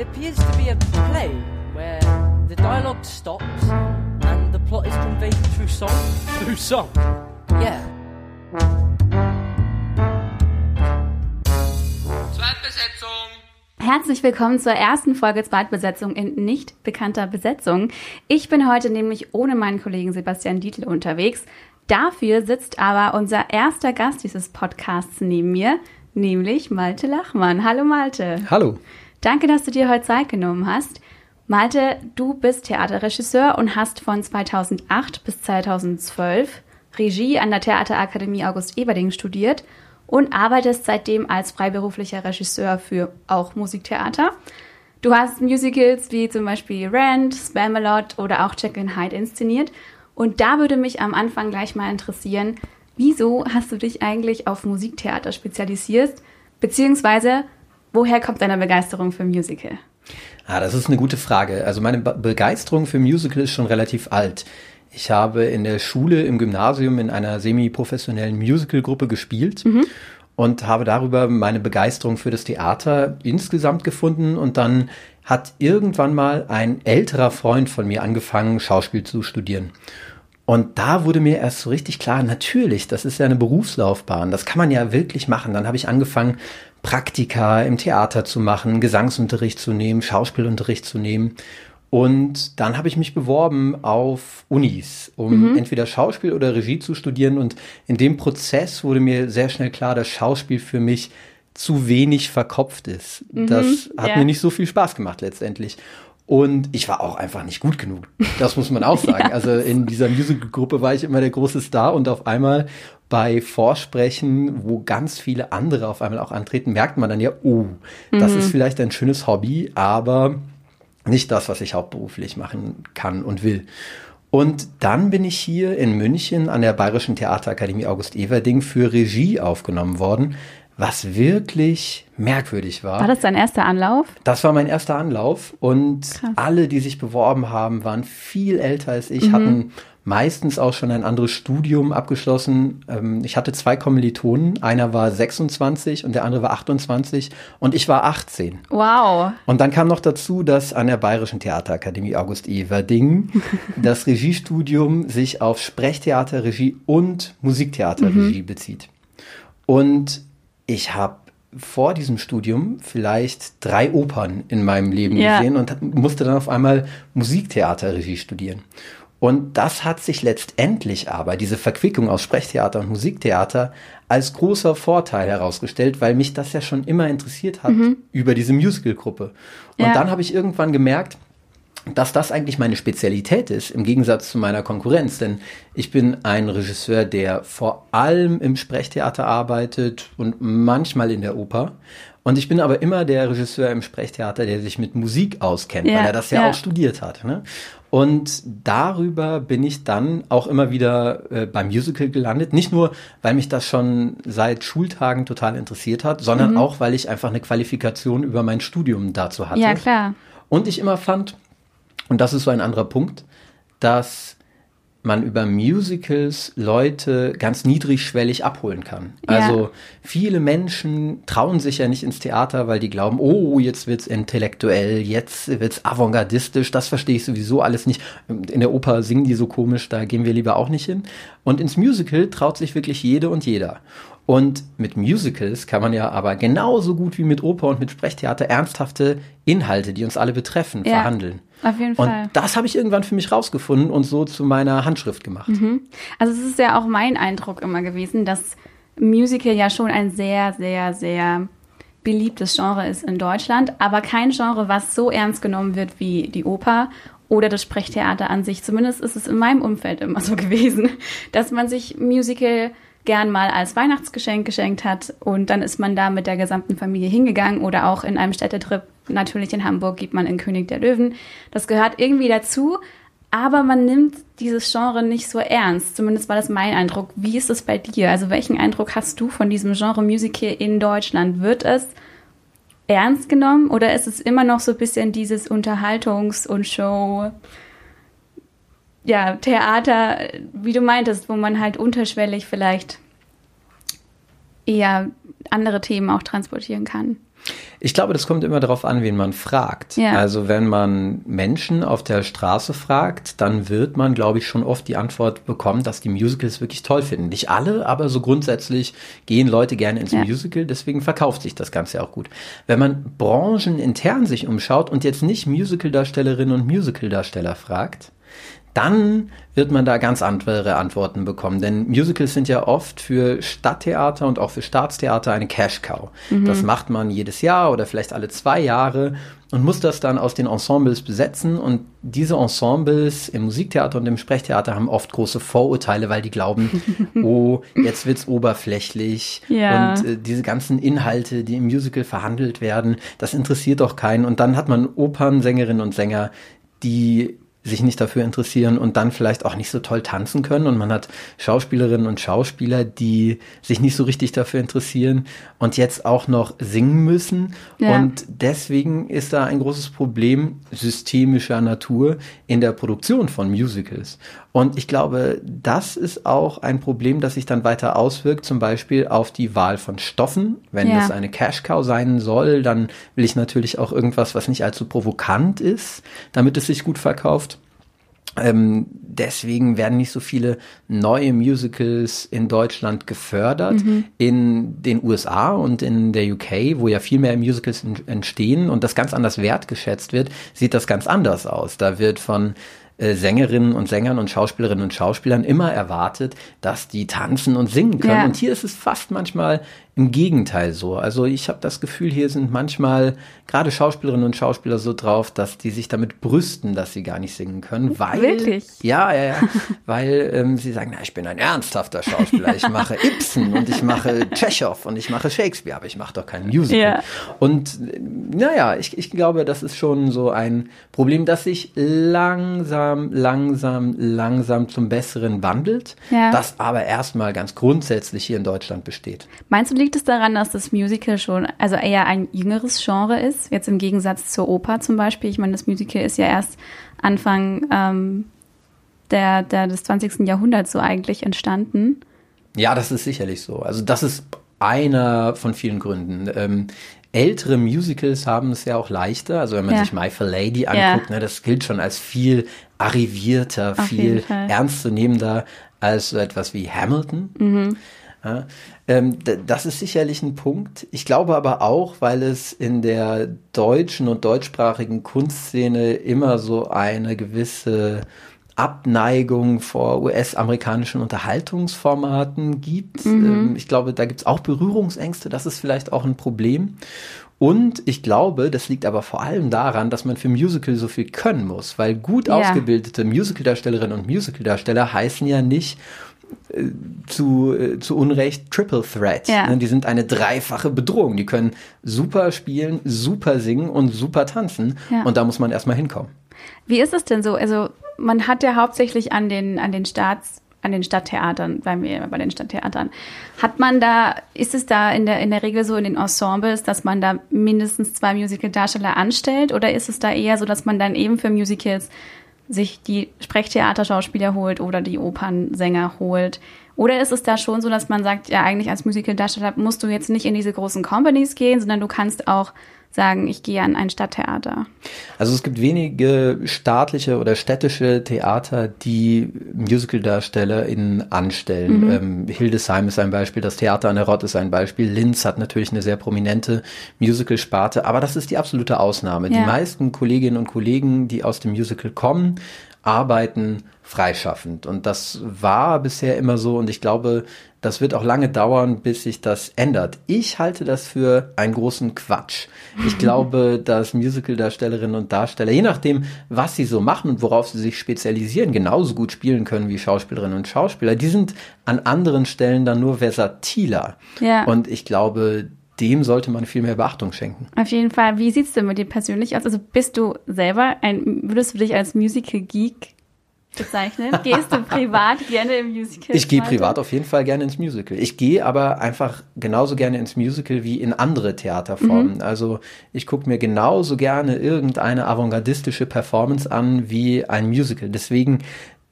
It appears to be a play where the dialogue stops and the plot is conveyed through song. Through song? Yeah. Zweitbesetzung. Herzlich willkommen zur ersten Folge Zweitbesetzung in nicht bekannter Besetzung. Ich bin heute nämlich ohne meinen Kollegen Sebastian Dietl unterwegs. Dafür sitzt aber unser erster Gast dieses Podcasts neben mir, nämlich Malte Lachmann. Hallo Malte. Hallo. Danke, dass du dir heute Zeit genommen hast. Malte, du bist Theaterregisseur und hast von 2008 bis 2012 Regie an der Theaterakademie August Eberding studiert und arbeitest seitdem als freiberuflicher Regisseur für auch Musiktheater. Du hast Musicals wie zum Beispiel Rent, Spamalot oder auch Jack and Hyde inszeniert. Und da würde mich am Anfang gleich mal interessieren, wieso hast du dich eigentlich auf Musiktheater spezialisiert? Beziehungsweise, woher kommt deine Begeisterung für Musical? Ah, das ist eine gute Frage. Also meine Be Begeisterung für Musical ist schon relativ alt. Ich habe in der Schule, im Gymnasium in einer semi-professionellen Musicalgruppe gespielt mhm. und habe darüber meine Begeisterung für das Theater insgesamt gefunden und dann hat irgendwann mal ein älterer Freund von mir angefangen, Schauspiel zu studieren. Und da wurde mir erst so richtig klar, natürlich, das ist ja eine Berufslaufbahn, das kann man ja wirklich machen. Dann habe ich angefangen, Praktika im Theater zu machen, Gesangsunterricht zu nehmen, Schauspielunterricht zu nehmen. Und dann habe ich mich beworben auf Unis, um mhm. entweder Schauspiel oder Regie zu studieren. Und in dem Prozess wurde mir sehr schnell klar, dass Schauspiel für mich zu wenig verkopft ist. Mhm, das hat ja. mir nicht so viel Spaß gemacht letztendlich. Und ich war auch einfach nicht gut genug. Das muss man auch sagen. ja. Also in dieser Musical-Gruppe war ich immer der große Star und auf einmal bei Vorsprechen, wo ganz viele andere auf einmal auch antreten, merkt man dann ja, oh, das mhm. ist vielleicht ein schönes Hobby, aber nicht das, was ich hauptberuflich machen kann und will. Und dann bin ich hier in München an der Bayerischen Theaterakademie August Everding für Regie aufgenommen worden was wirklich merkwürdig war. War das dein erster Anlauf? Das war mein erster Anlauf und Krass. alle, die sich beworben haben, waren viel älter als ich, mhm. hatten meistens auch schon ein anderes Studium abgeschlossen. Ähm, ich hatte zwei Kommilitonen, einer war 26 und der andere war 28 und ich war 18. Wow. Und dann kam noch dazu, dass an der Bayerischen Theaterakademie August Everding das Regiestudium sich auf Sprechtheaterregie und Musiktheaterregie mhm. bezieht. Und ich habe vor diesem Studium vielleicht drei Opern in meinem Leben ja. gesehen und musste dann auf einmal Musiktheaterregie studieren. Und das hat sich letztendlich aber, diese Verquickung aus Sprechtheater und Musiktheater, als großer Vorteil herausgestellt, weil mich das ja schon immer interessiert hat mhm. über diese Musicalgruppe. Und ja. dann habe ich irgendwann gemerkt, dass das eigentlich meine Spezialität ist, im Gegensatz zu meiner Konkurrenz. Denn ich bin ein Regisseur, der vor allem im Sprechtheater arbeitet und manchmal in der Oper. Und ich bin aber immer der Regisseur im Sprechtheater, der sich mit Musik auskennt, ja, weil er das ja, ja, auch studiert hat. Ne? Und darüber bin ich dann auch immer wieder äh, beim Musical gelandet. Nicht nur, weil mich das schon seit Schultagen total interessiert hat, sondern mhm. auch, weil ich einfach eine Qualifikation über mein Studium dazu hatte. Ja, klar. Und ich immer fand, und das ist so ein anderer Punkt, dass man über Musicals Leute ganz niedrigschwellig abholen kann. Ja. Also viele Menschen trauen sich ja nicht ins Theater, weil die glauben, oh, jetzt wird's intellektuell, jetzt wird's avantgardistisch, das verstehe ich sowieso alles nicht. In der Oper singen die so komisch, da gehen wir lieber auch nicht hin. Und ins Musical traut sich wirklich jede und jeder. Und mit Musicals kann man ja aber genauso gut wie mit Oper und mit Sprechtheater ernsthafte Inhalte, die uns alle betreffen, ja, verhandeln. Auf jeden Fall. Und das habe ich irgendwann für mich rausgefunden und so zu meiner Handschrift gemacht. Mhm. Also es ist ja auch mein Eindruck immer gewesen, dass Musical ja schon ein sehr, sehr, sehr beliebtes Genre ist in Deutschland, aber kein Genre, was so ernst genommen wird wie die Oper oder das Sprechtheater an sich. Zumindest ist es in meinem Umfeld immer so gewesen, dass man sich Musical gern mal als Weihnachtsgeschenk geschenkt hat und dann ist man da mit der gesamten Familie hingegangen oder auch in einem Städtetrip. Natürlich in Hamburg geht man in König der Löwen. Das gehört irgendwie dazu, aber man nimmt dieses Genre nicht so ernst. Zumindest war das mein Eindruck. Wie ist es bei dir? Also welchen Eindruck hast du von diesem Genre Musical in Deutschland? Wird es ernst genommen oder ist es immer noch so ein bisschen dieses Unterhaltungs- und Show? ja, Theater, wie du meintest, wo man halt unterschwellig vielleicht eher andere Themen auch transportieren kann. Ich glaube, das kommt immer darauf an, wen man fragt. Ja. Also wenn man Menschen auf der Straße fragt, dann wird man, glaube ich, schon oft die Antwort bekommen, dass die Musicals wirklich toll finden. Nicht alle, aber so grundsätzlich gehen Leute gerne ins Ja. Musical, deswegen verkauft sich das Ganze auch gut. Wenn man branchenintern sich umschaut und jetzt nicht Musicaldarstellerinnen und Musicaldarsteller fragt, dann wird man da ganz andere Antworten bekommen. Denn Musicals sind ja oft für Stadttheater und auch für Staatstheater eine Cash-Cow. Das macht man jedes Jahr oder vielleicht alle zwei Jahre und muss das dann aus den Ensembles besetzen. Und diese Ensembles im Musiktheater und im Sprechtheater haben oft große Vorurteile, weil die glauben, oh, jetzt wird's oberflächlich Ja. und äh, diese ganzen Inhalte, die im Musical verhandelt werden, das interessiert doch keinen. Und dann hat man Opernsängerinnen und Sänger, die sich nicht dafür interessieren und dann vielleicht auch nicht so toll tanzen können. Und man hat Schauspielerinnen und Schauspieler, die sich nicht so richtig dafür interessieren und jetzt auch noch singen müssen. Ja. Und deswegen ist da ein großes Problem systemischer Natur in der Produktion von Musicals. Und ich glaube, das ist auch ein Problem, das sich dann weiter auswirkt, zum Beispiel auf die Wahl von Stoffen. Wenn Ja. es eine Cash Cow sein soll, dann will ich natürlich auch irgendwas, was nicht allzu provokant ist, damit es sich gut verkauft. Ähm, deswegen werden nicht so viele neue Musicals in Deutschland gefördert. In den USA und in der UK, wo ja viel mehr Musicals en- entstehen und das ganz anders wertgeschätzt wird, sieht das ganz anders aus. Da wird von äh, Sängerinnen und Sängern und Schauspielerinnen und Schauspielern immer erwartet, dass die tanzen und singen können. Ja. Und hier ist es fast manchmal im Gegenteil so. Also ich habe das Gefühl, hier sind manchmal gerade Schauspielerinnen und Schauspieler so drauf, dass die sich damit brüsten, dass sie gar nicht singen können, weil Wirklich? ja, ja, ja, weil ähm, sie sagen, na, ich bin ein ernsthafter Schauspieler, ich mache Ibsen und ich mache Tschechow und ich mache Shakespeare, aber ich mache doch kein Musical. Ja. Und naja, ich, ich glaube, das ist schon so ein Problem, das sich langsam, langsam, langsam zum Besseren wandelt, Ja. das aber erstmal ganz grundsätzlich hier in Deutschland besteht. Meinst du, liegt es daran, dass das Musical schon, also eher ein jüngeres Genre ist, jetzt im Gegensatz zur Oper zum Beispiel? Ich meine, das Musical ist ja erst Anfang ähm, der, der, des 20. Jahrhunderts so eigentlich entstanden. Ja, das ist sicherlich so. Also das ist einer von vielen Gründen. Ähm, ältere Musicals haben es ja auch leichter. Also wenn man Ja. sich My Fair Lady Ja. anguckt, ne, das gilt schon als viel arrivierter, Auf viel ernstzunehmender als so etwas wie Hamilton. Mhm. Ja, ähm, das ist sicherlich ein Punkt. Ich glaube aber auch, weil es in der deutschen und deutschsprachigen Kunstszene immer so eine gewisse Abneigung vor US-amerikanischen Unterhaltungsformaten gibt. Ähm, ich glaube, da gibt es auch Berührungsängste. Das ist vielleicht auch ein Problem. Und ich glaube, das liegt aber vor allem daran, dass man für Musical so viel können muss, weil gut Ja. ausgebildete Musicaldarstellerinnen und Musicaldarsteller heißen ja nicht zu, äh, zu Unrecht Triple Threat. Ja. Ne, Die sind eine dreifache Bedrohung. Die können super spielen, super singen und super tanzen. Ja. Und da muss man erstmal hinkommen. Wie ist es denn so? Also man hat ja hauptsächlich an den, an den Staats, an den Stadttheatern, bleiben wir bei den Stadttheatern, hat man da, ist es da in der, in der Regel so in den Ensembles, dass man da mindestens zwei Musical-Darsteller anstellt? Oder ist es da eher so, dass man dann eben für Musicals sich die Sprechtheaterschauspieler holt oder die Opernsänger holt? Oder ist es da schon so, dass man sagt, ja, eigentlich als Musical-Darsteller musst du jetzt nicht in diese großen Companies gehen, sondern du kannst auch sagen, ich gehe an ein Stadttheater? Also es gibt wenige staatliche oder städtische Theater, die MusicaldarstellerInnen anstellen. Mhm. Ähm, Hildesheim ist ein Beispiel, das Theater an der Rott ist ein Beispiel. Linz hat natürlich eine sehr prominente Musical-Sparte, aber das ist die absolute Ausnahme. Die Ja. meisten Kolleginnen und Kollegen, die aus dem Musical kommen, arbeiten freischaffend. Und das war bisher immer so und ich glaube, das wird auch lange dauern, bis sich das ändert. Ich halte das für einen großen Quatsch. Ich glaube, dass Musical-Darstellerinnen und Darsteller, je nachdem, was sie so machen und worauf sie sich spezialisieren, genauso gut spielen können wie Schauspielerinnen und Schauspieler. Die sind an anderen Stellen dann nur versatiler. Ja. Und ich glaube, dem sollte man viel mehr Beachtung schenken. Auf jeden Fall. Wie sieht's denn mit dir persönlich aus? Also bist du selber ein, würdest du dich als Musical Geek bezeichnen? Gehst du privat gerne im Musical? Ich gehe privat auf jeden Fall gerne ins Musical. Ich gehe aber einfach genauso gerne ins Musical wie in andere Theaterformen. Also ich gucke mir genauso gerne irgendeine avantgardistische Performance an wie ein Musical. Deswegen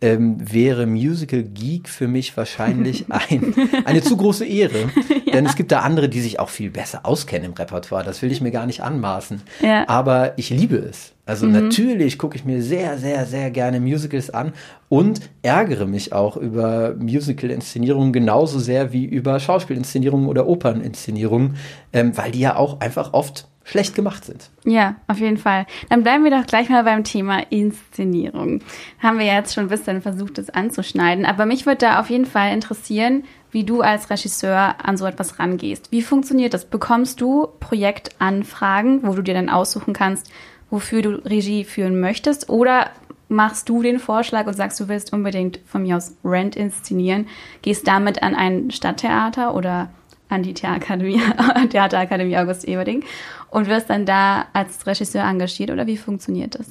ähm, wäre Musical Geek für mich wahrscheinlich ein, eine zu große Ehre. ja. Denn es gibt da andere, die sich auch viel besser auskennen im Repertoire. Das will ich mir gar nicht anmaßen. Ja. Aber ich liebe es. Also mhm. natürlich gucke ich mir sehr, sehr, sehr gerne Musicals an und ärgere mich auch über Musical-Inszenierungen genauso sehr wie über Schauspielinszenierungen oder Operninszenierungen, ähm, weil die ja auch einfach oft schlecht gemacht sind. Ja, auf jeden Fall. Dann bleiben wir doch gleich mal beim Thema Inszenierung. Haben wir jetzt schon ein bisschen versucht, das anzuschneiden. Aber mich würde da auf jeden Fall interessieren, wie du als Regisseur an so etwas rangehst. Wie funktioniert das? Bekommst du Projektanfragen, wo du dir dann aussuchen kannst, wofür du Regie führen möchtest? Oder machst du den Vorschlag und sagst, du willst unbedingt von mir aus Rent inszenieren, gehst damit an ein Stadttheater oder an die Theaterakademie, Theaterakademie August Eberding und wirst dann da als Regisseur engagiert oder wie funktioniert das?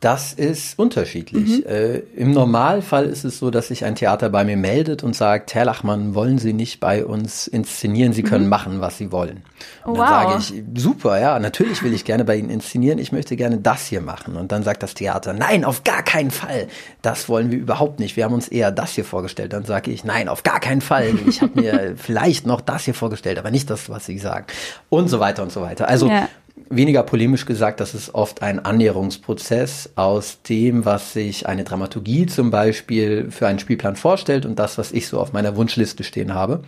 Das ist unterschiedlich. Mhm. Äh, Im Normalfall ist es so, dass sich ein Theater bei mir meldet und sagt, Herr Lachmann, wollen Sie nicht bei uns inszenieren? Sie können mhm. machen, was Sie wollen. Und dann wow. sage ich, super, ja, natürlich will ich gerne bei Ihnen inszenieren. Ich möchte gerne das hier machen. Und dann sagt das Theater, nein, auf gar keinen Fall. Das wollen wir überhaupt nicht. Wir haben uns eher das hier vorgestellt. Dann sage ich, nein, auf gar keinen Fall. Ich habe mir vielleicht noch das hier vorgestellt, aber nicht das, was Sie sagen. Und so weiter und so weiter. Also ja weniger polemisch gesagt, das ist oft ein Annäherungsprozess aus dem, was sich eine Dramaturgie zum Beispiel für einen Spielplan vorstellt und das, was ich so auf meiner Wunschliste stehen habe.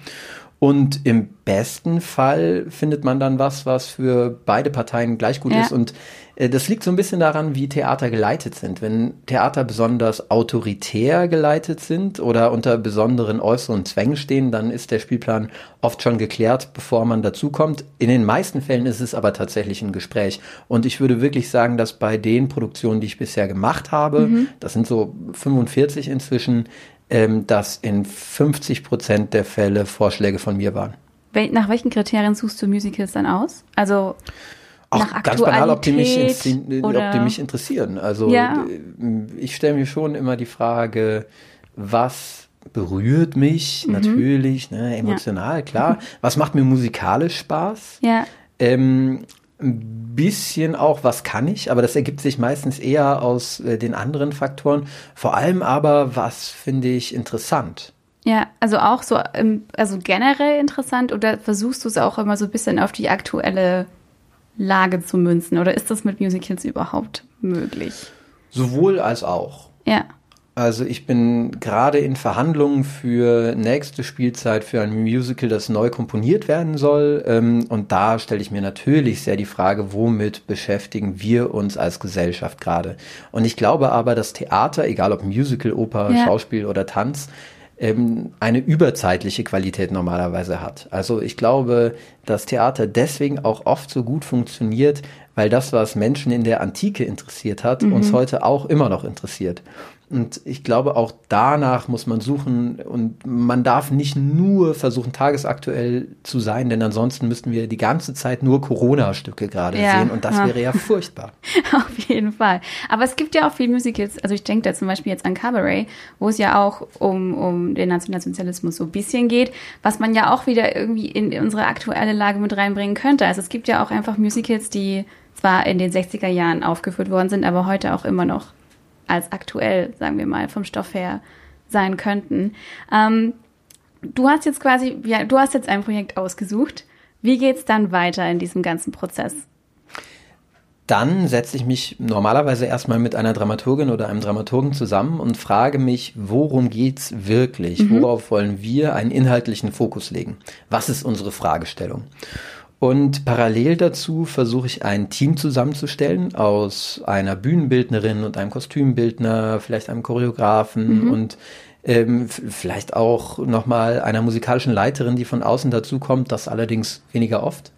Und im besten Fall findet man dann was, was für beide Parteien gleich gut ja. ist. Und äh, das liegt so ein bisschen daran, wie Theater geleitet sind. Wenn Theater besonders autoritär geleitet sind oder unter besonderen äußeren Zwängen stehen, dann ist der Spielplan oft schon geklärt, bevor man dazukommt. In den meisten Fällen ist es aber tatsächlich ein Gespräch. Und ich würde wirklich sagen, dass bei den Produktionen, die ich bisher gemacht habe, mhm. das sind so 45 inzwischen, ähm, dass in 50 Prozent der Fälle Vorschläge von mir waren. Nach welchen Kriterien suchst du Musicals dann aus? Also Ach, nach ganz banal, ob die, mich ob die mich interessieren. Also ja. Äh, ich stelle mir schon immer die Frage, was berührt mich mhm. natürlich, ne, emotional, ja. klar. Was macht mir musikalisch Spaß? Ja. Ähm, ein bisschen auch, was kann ich, aber das ergibt sich meistens eher aus äh, den anderen Faktoren. Vor allem aber, was finde ich interessant. Ja, also auch so, ähm, also generell interessant oder versuchst du es auch immer so ein bisschen auf die aktuelle Lage zu münzen oder ist das mit Musicals überhaupt möglich? Sowohl als auch. Ja. Also ich bin gerade in Verhandlungen für nächste Spielzeit für ein Musical, das neu komponiert werden soll. Ähm, und da stelle ich mir natürlich sehr die Frage, womit beschäftigen wir uns als Gesellschaft gerade? Und ich glaube aber, dass Theater, egal ob Musical, Oper, ja. Schauspiel oder Tanz, ähm, eine überzeitliche Qualität normalerweise hat. Also ich glaube, dass Theater deswegen auch oft so gut funktioniert, weil das, was Menschen in der Antike interessiert hat, mhm. uns heute auch immer noch interessiert. Und ich glaube, auch danach muss man suchen und man darf nicht nur versuchen, tagesaktuell zu sein, denn ansonsten müssten wir die ganze Zeit nur Corona-Stücke gerade ja. sehen und das wäre ja furchtbar. Auf jeden Fall. Aber es gibt ja auch viele Musicals, also ich denke da zum Beispiel jetzt an Cabaret, wo es ja auch um, um den Nationalsozialismus so ein bisschen geht, was man ja auch wieder irgendwie in unsere aktuelle Lage mit reinbringen könnte. Also es gibt ja auch einfach Musicals, die zwar in den 60er Jahren aufgeführt worden sind, aber heute auch immer noch als aktuell, sagen wir mal, vom Stoff her sein könnten. Ähm, du hast jetzt quasi, ja, du hast jetzt ein Projekt ausgesucht. Wie geht es dann weiter in diesem ganzen Prozess? Dann setze ich mich normalerweise erstmal mit einer Dramaturgin oder einem Dramaturgen zusammen und frage mich, worum geht's wirklich? Mhm. Worauf wollen wir einen inhaltlichen Fokus legen? Was ist unsere Fragestellung? Und parallel dazu versuche ich ein Team zusammenzustellen aus einer Bühnenbildnerin und einem Kostümbildner, vielleicht einem Choreografen mhm. und ähm, vielleicht auch nochmal einer musikalischen Leiterin, die von außen dazukommt, das allerdings weniger oft.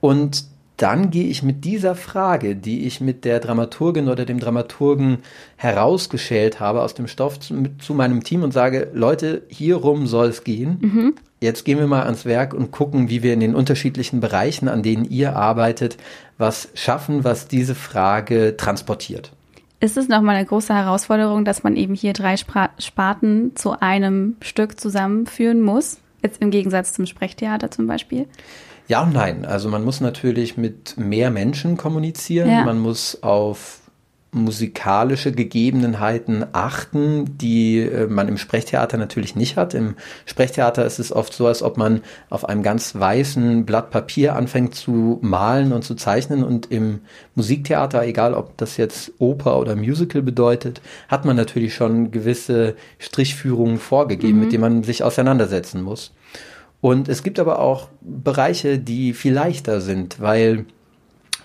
Und dann gehe ich mit dieser Frage, die ich mit der Dramaturgin oder dem Dramaturgen herausgeschält habe aus dem Stoff zu, mit, zu meinem Team und sage, Leute, hierum soll es gehen. Mhm. Jetzt gehen wir mal ans Werk und gucken, wie wir in den unterschiedlichen Bereichen, an denen ihr arbeitet, was schaffen, was diese Frage transportiert. Ist es nochmal eine große Herausforderung, dass man eben hier drei Sparten zu einem Stück zusammenführen muss? Jetzt im Gegensatz zum Sprechtheater zum Beispiel? Ja und nein. Also man muss natürlich mit mehr Menschen kommunizieren. Ja. Man muss auf musikalische Gegebenheiten achten, die äh, man im Sprechtheater natürlich nicht hat. Im Sprechtheater ist es oft so, als ob man auf einem ganz weißen Blatt Papier anfängt zu malen und zu zeichnen und im Musiktheater, egal ob das jetzt Oper oder Musical bedeutet, hat man natürlich schon gewisse Strichführungen vorgegeben, mhm. mit denen man sich auseinandersetzen muss. Und es gibt aber auch Bereiche, die viel leichter sind, weil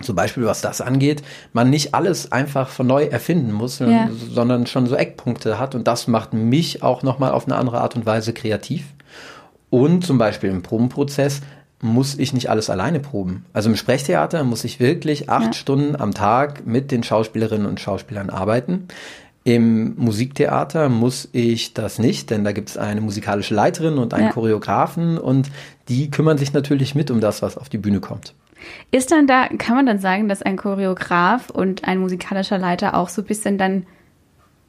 zum Beispiel was das angeht, man nicht alles einfach von neu erfinden muss, ja. sondern schon so Eckpunkte hat und das macht mich auch nochmal auf eine andere Art und Weise kreativ. Und zum Beispiel im Probenprozess muss ich nicht alles alleine proben. Also im Sprechtheater muss ich wirklich acht ja. Stunden am Tag mit den Schauspielerinnen und Schauspielern arbeiten. Im Musiktheater muss ich das nicht, denn da gibt es eine musikalische Leiterin und einen ja. Choreografen und die kümmern sich natürlich mit um das, was auf die Bühne kommt. Ist dann da, kann man dann sagen, dass ein Choreograf und ein musikalischer Leiter auch so ein bisschen dann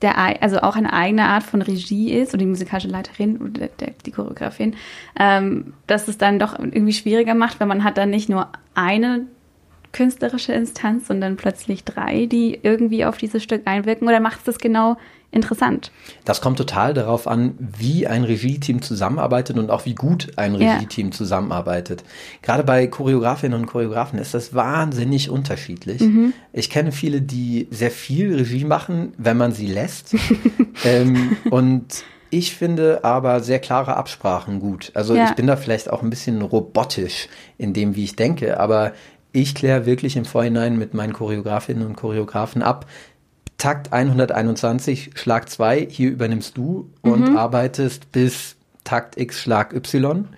der, also auch eine eigene Art von Regie ist, oder die musikalische Leiterin oder der, die Choreografin, ähm, dass es dann doch irgendwie schwieriger macht, weil man hat dann nicht nur eine künstlerische Instanz, sondern plötzlich drei, die irgendwie auf dieses Stück einwirken, oder macht es das genau interessant. Das kommt total darauf an, wie ein Regie-Team zusammenarbeitet und auch wie gut ein Regie-Team ja. zusammenarbeitet. Gerade bei Choreografinnen und Choreografen ist das wahnsinnig unterschiedlich. Mhm. Ich kenne viele, die sehr viel Regie machen, wenn man sie lässt. ähm, und ich finde aber sehr klare Absprachen gut. Also ja. ich bin da vielleicht auch ein bisschen robotisch in dem, wie ich denke, aber ich kläre wirklich im Vorhinein mit meinen Choreografinnen und Choreografen ab, Takt 121, Schlag 2, hier übernimmst du und mhm. arbeitest bis Takt X, Schlag Y.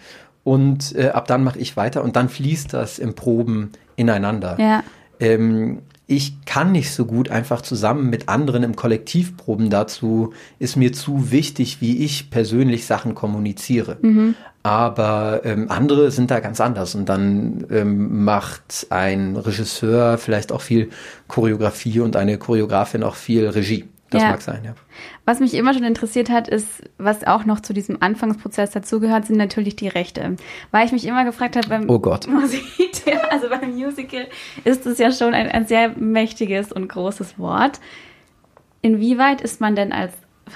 Und äh, ab dann mache ich weiter und dann fließt das im Proben ineinander. Ja. Ähm, ich kann nicht so gut einfach zusammen mit anderen im Kollektiv proben. Dazu ist mir zu wichtig, wie ich persönlich Sachen kommuniziere. Mhm. Aber ähm, andere sind da ganz anders und dann ähm, macht ein Regisseur vielleicht auch viel Choreografie und eine Choreografin auch viel Regie. Das ja. mag sein, ja. Was mich immer schon interessiert hat, ist, was auch noch zu diesem Anfangsprozess dazugehört, sind natürlich die Rechte. Weil ich mich immer gefragt habe, beim oh Gott. Musik, also beim Musical ist es ja schon ein, ein sehr mächtiges und großes Wort. Inwieweit ist man denn als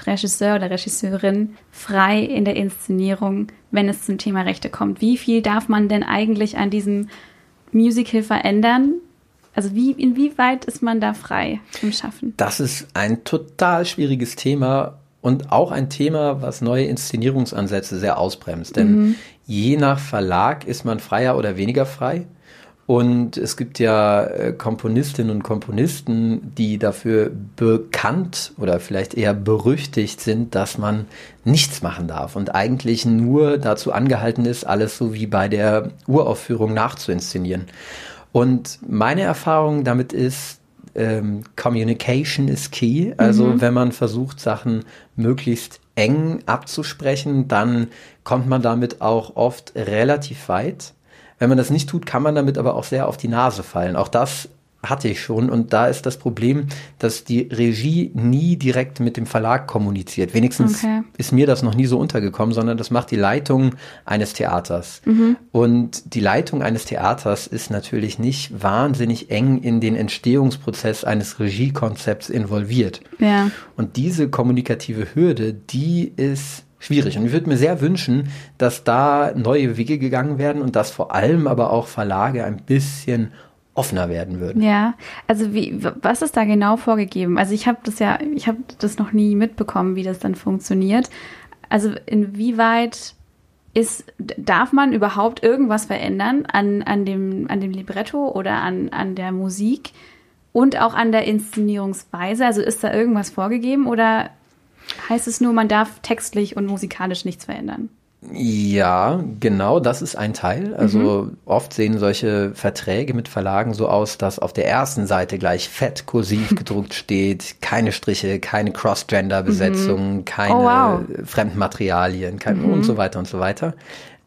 Regisseur oder Regisseurin frei in der Inszenierung, wenn es zum Thema Rechte kommt? Wie viel darf man denn eigentlich an diesem Musical verändern? Also wie, inwieweit ist man da frei im Schaffen? Das ist ein total schwieriges Thema und auch ein Thema, was neue Inszenierungsansätze sehr ausbremst. Denn mhm. je nach Verlag ist man freier oder weniger frei. Und es gibt ja äh, Komponistinnen und Komponisten, die dafür bekannt oder vielleicht eher berüchtigt sind, dass man nichts machen darf und eigentlich nur dazu angehalten ist, alles so wie bei der Uraufführung nachzuinszenieren. Und meine Erfahrung damit ist, ähm, Communication is key. Also mhm. wenn man versucht, Sachen möglichst eng abzusprechen, dann kommt man damit auch oft relativ weit. Wenn man das nicht tut, kann man damit aber auch sehr auf die Nase fallen. Auch das hatte ich schon. Und da ist das Problem, dass die Regie nie direkt mit dem Verlag kommuniziert. Wenigstens okay. ist mir das noch nie so untergekommen, sondern das macht die Leitung eines Theaters. Mhm. Und die Leitung eines Theaters ist natürlich nicht wahnsinnig eng in den Entstehungsprozess eines Regiekonzepts involviert. Ja. Und diese kommunikative Hürde, die ist schwierig. Und ich würde mir sehr wünschen, dass da neue Wege gegangen werden und dass vor allem aber auch Verlage ein bisschen offener werden würden. Ja, also wie, was ist da genau vorgegeben? Also ich habe das ja, ich habe das noch nie mitbekommen, wie das dann funktioniert. Also inwieweit ist, darf man überhaupt irgendwas verändern an, an, dem, an dem Libretto oder an, an der Musik und auch an der Inszenierungsweise? Also ist da irgendwas vorgegeben oder heißt es nur, man darf textlich und musikalisch nichts verändern? Ja, genau, das ist ein Teil. Also mhm. oft sehen solche Verträge mit Verlagen so aus, dass auf der ersten Seite gleich fett kursiv gedruckt steht, keine Striche, keine Cross-Gender-Besetzung, mhm. keine oh, wow. Fremdmaterialien kein mhm. und so weiter und so weiter.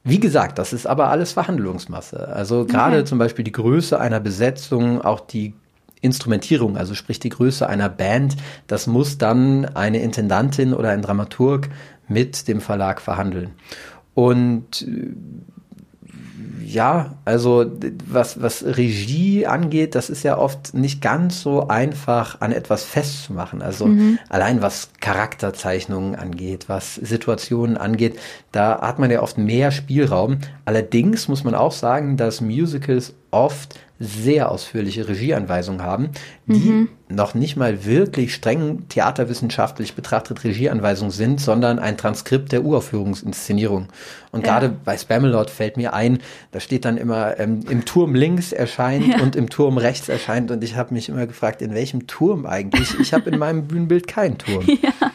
Wie gesagt, das ist aber alles Verhandlungsmasse. Also gerade okay. zum Beispiel die Größe einer Besetzung, auch die Instrumentierung, also sprich die Größe einer Band, das muss dann eine Intendantin oder ein Dramaturg mit dem Verlag verhandeln. Und äh, ja, also was, was Regie angeht, das ist ja oft nicht ganz so einfach an etwas festzumachen. Also mhm. allein was Charakterzeichnungen angeht, was Situationen angeht, da hat man ja oft mehr Spielraum. Allerdings muss man auch sagen, dass Musicals oft sehr ausführliche Regieanweisungen haben, die mhm. noch nicht mal wirklich streng theaterwissenschaftlich betrachtet Regieanweisungen sind, sondern ein Transkript der Uraufführungsinszenierung. Und ja. gerade bei Spamalot fällt mir ein, da steht dann immer ähm, im Turm links erscheint ja. und im Turm rechts erscheint und ich habe mich immer gefragt, in welchem Turm eigentlich? Ich habe in meinem Bühnenbild keinen Turm. Ja.